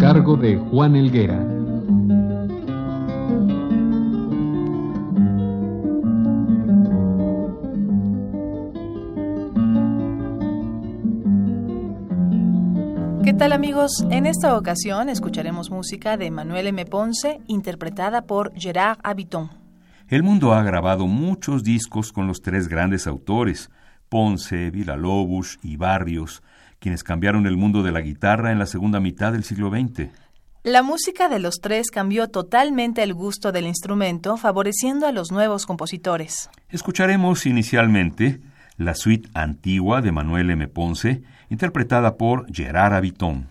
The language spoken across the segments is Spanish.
Cargo de Juan Elguera. ¿Qué tal amigos? En esta ocasión escucharemos música de Manuel M. Ponce interpretada por Gerard Habiton. El mundo ha grabado muchos discos con los tres grandes autores, Ponce, Villalobos y Barrios, quienes cambiaron el mundo de la guitarra en la segunda mitad del siglo XX. La música de los tres cambió totalmente el gusto del instrumento, favoreciendo a los nuevos compositores. Escucharemos inicialmente la suite antigua de Manuel M. Ponce, interpretada por Gerard Habiton.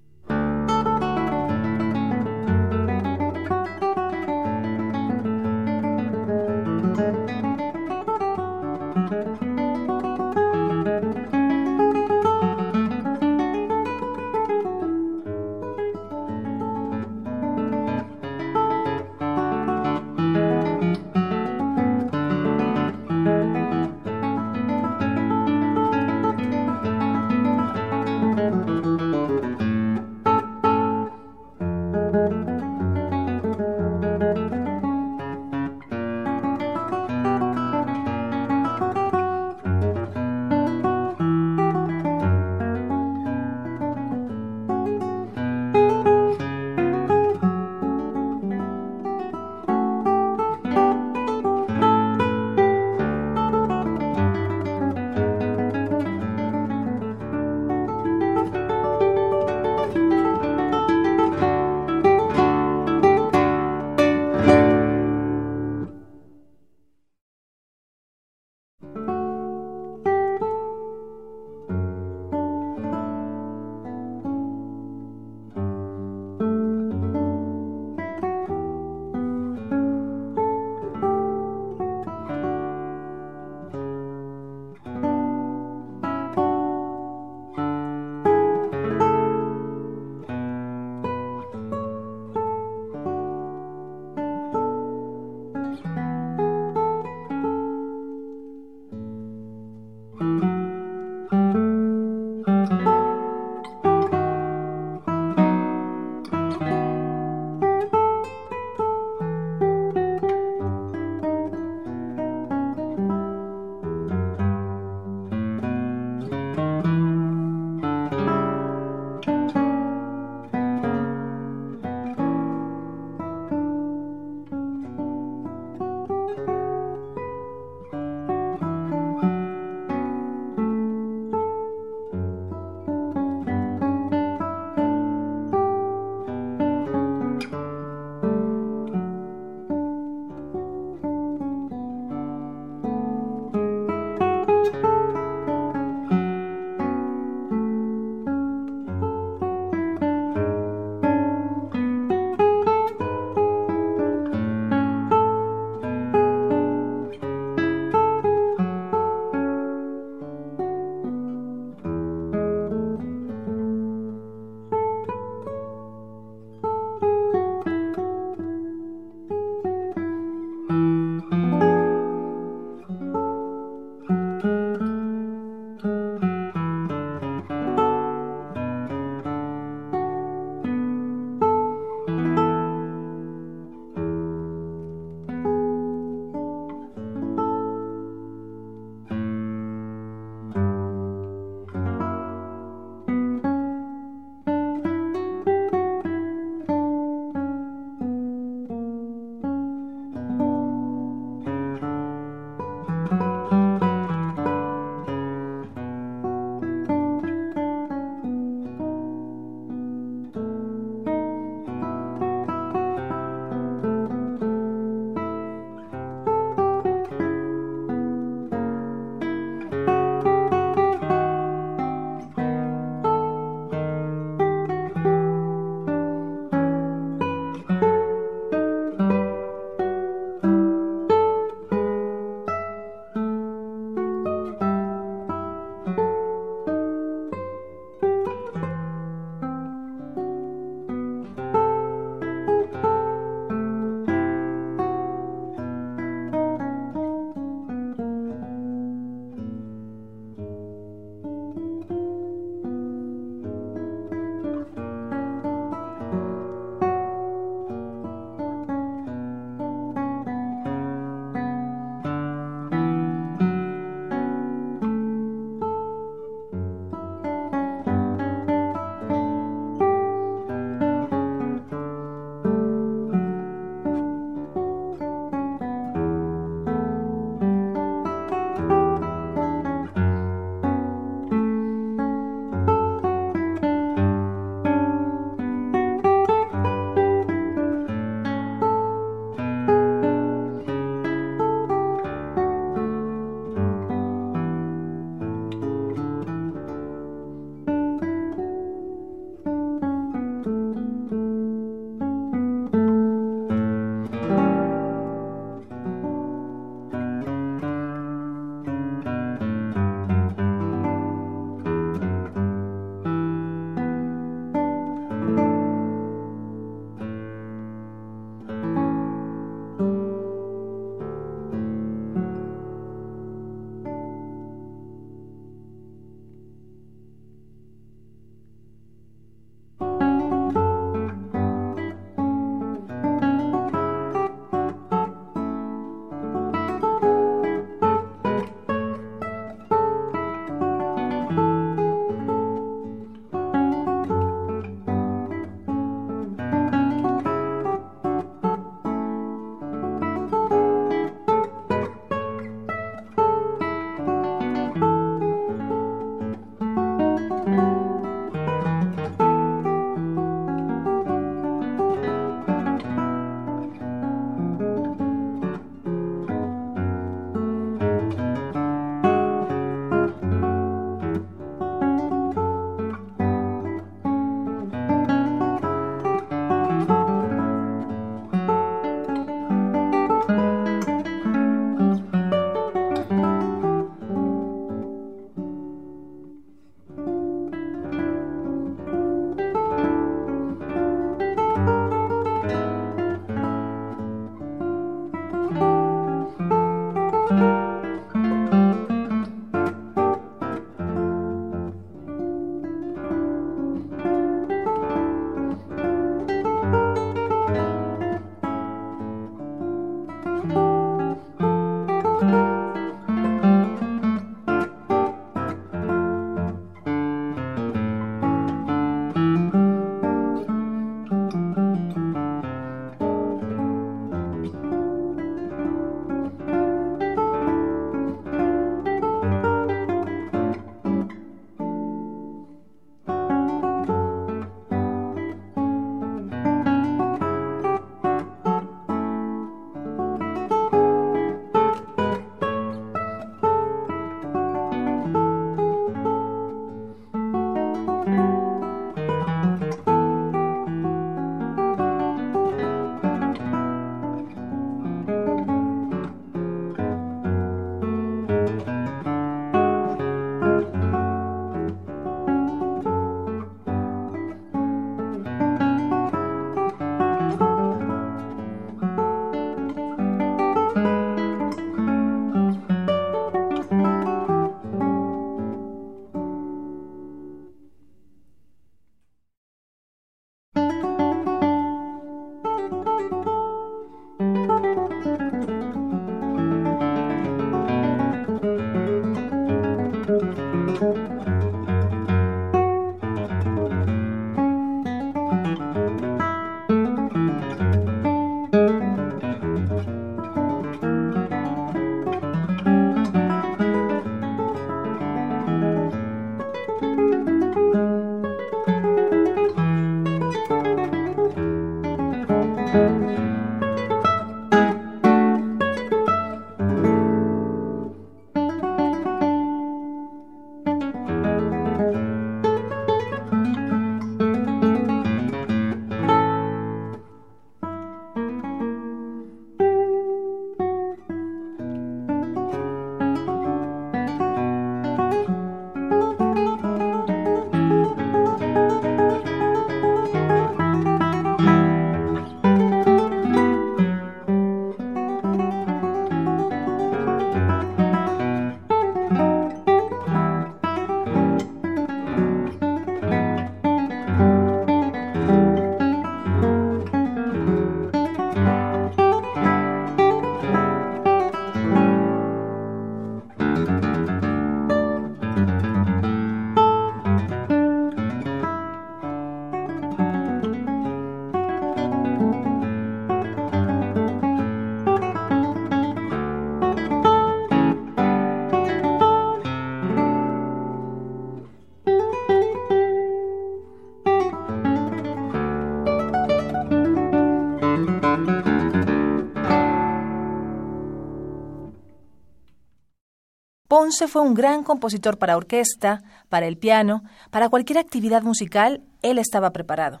Ponce fue un gran compositor para orquesta, para el piano, para cualquier actividad musical, él estaba preparado.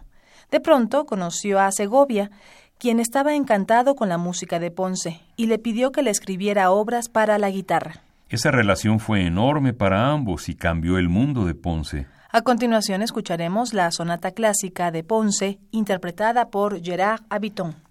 De pronto conoció a Segovia, quien estaba encantado con la música de Ponce, y le pidió que le escribiera obras para la guitarra. Esa relación fue enorme para ambos y cambió el mundo de Ponce. A continuación escucharemos la sonata clásica de Ponce, interpretada por Gerard Habiton.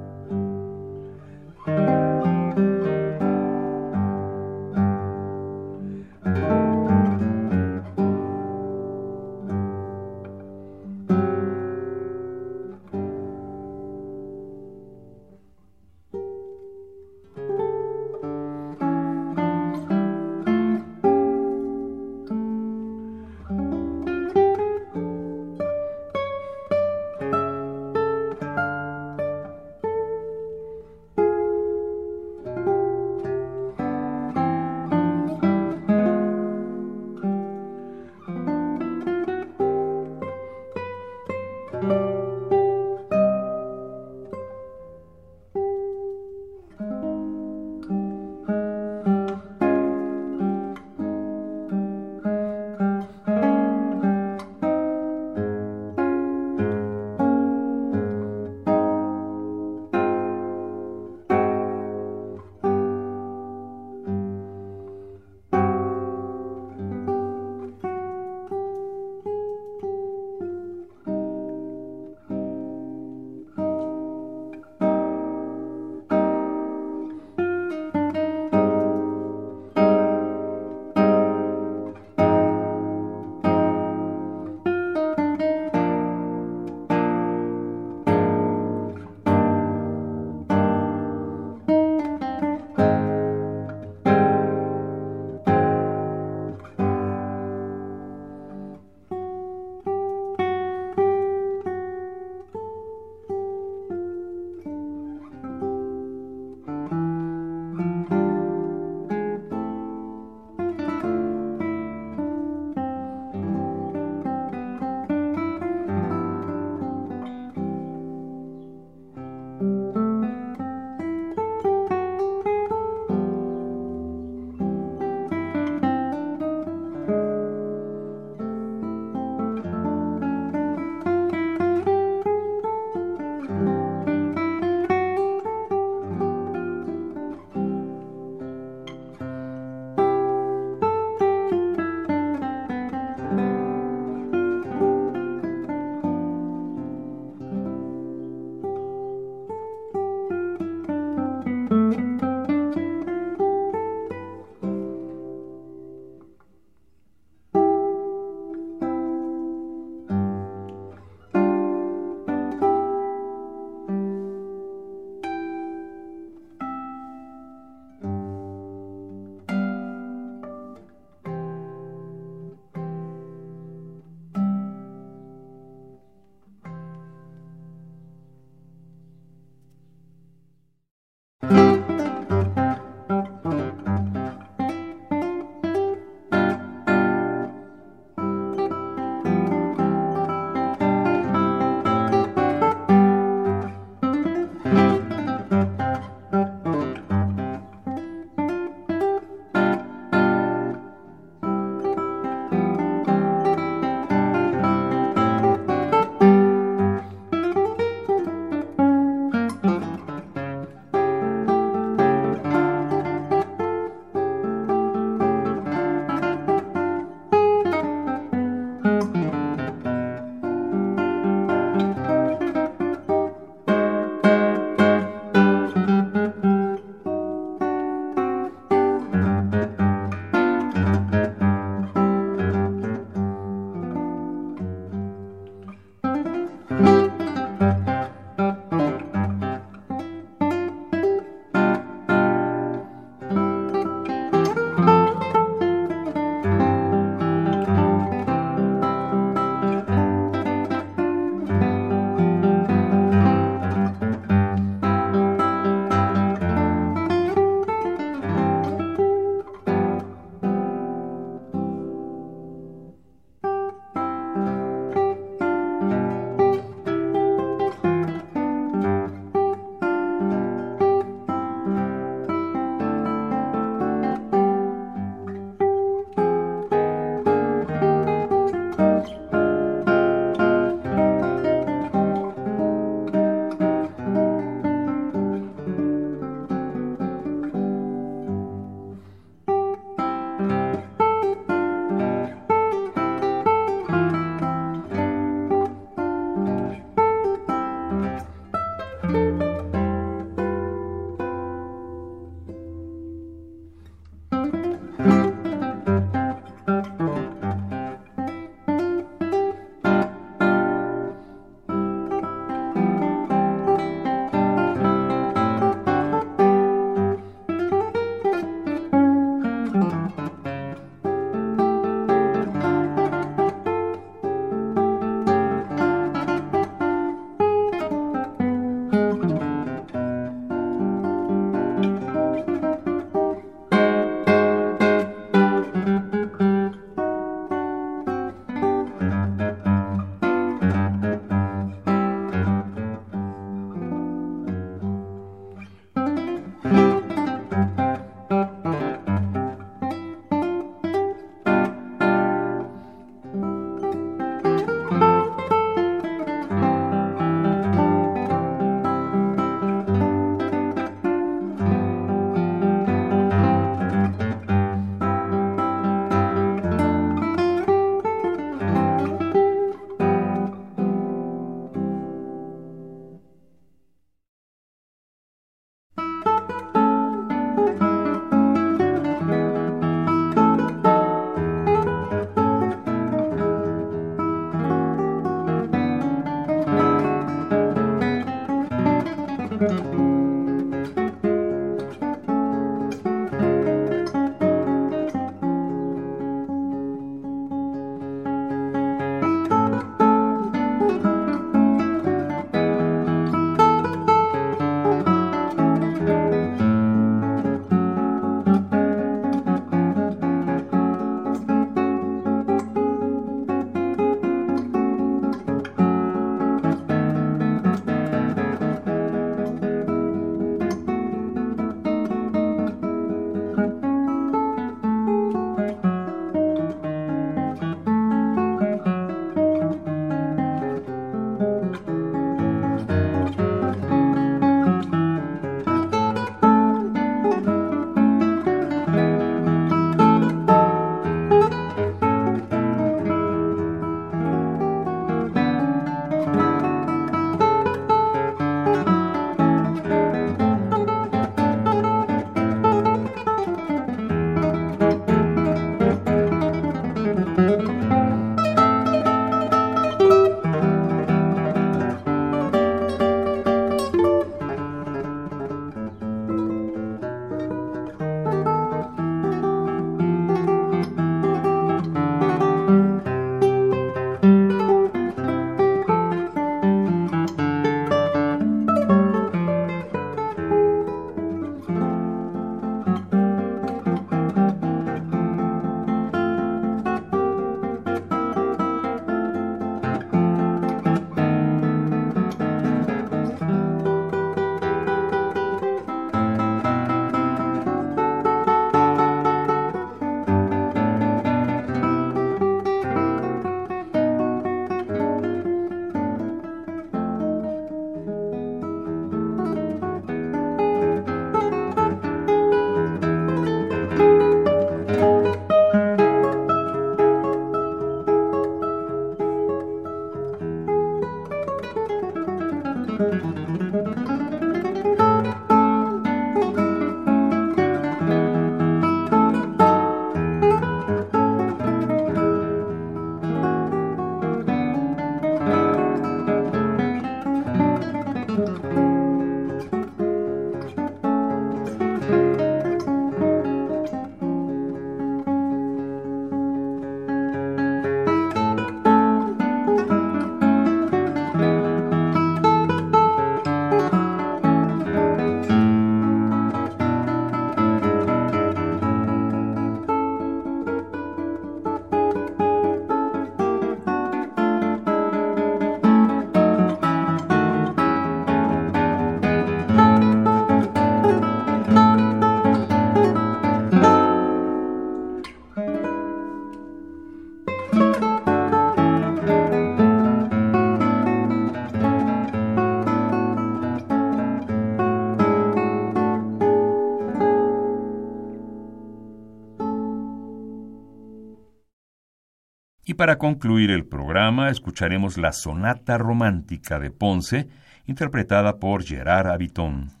Para concluir el programa escucharemos la Sonata Romántica de Ponce, interpretada por Gerard Abiton.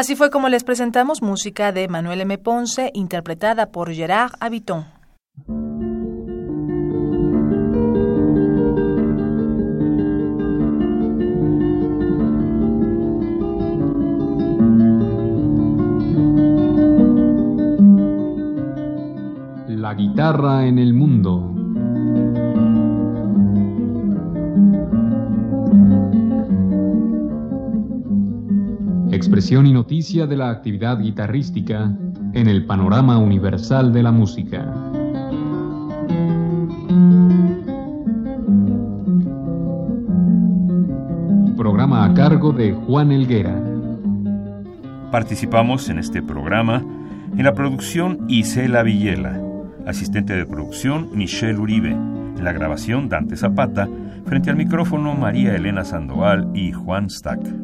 Así fue como les presentamos música de Manuel M. Ponce, interpretada por Gerard Habiton. La guitarra en el mundo. Y noticia de la actividad guitarrística en el panorama universal de la música. Programa a cargo de Juan Elguera. Participamos en este programa en la producción Isela Villela, asistente de producción Michelle Uribe, en la grabación Dante Zapata, frente al micrófono María Elena Sandoval y Juan Stack.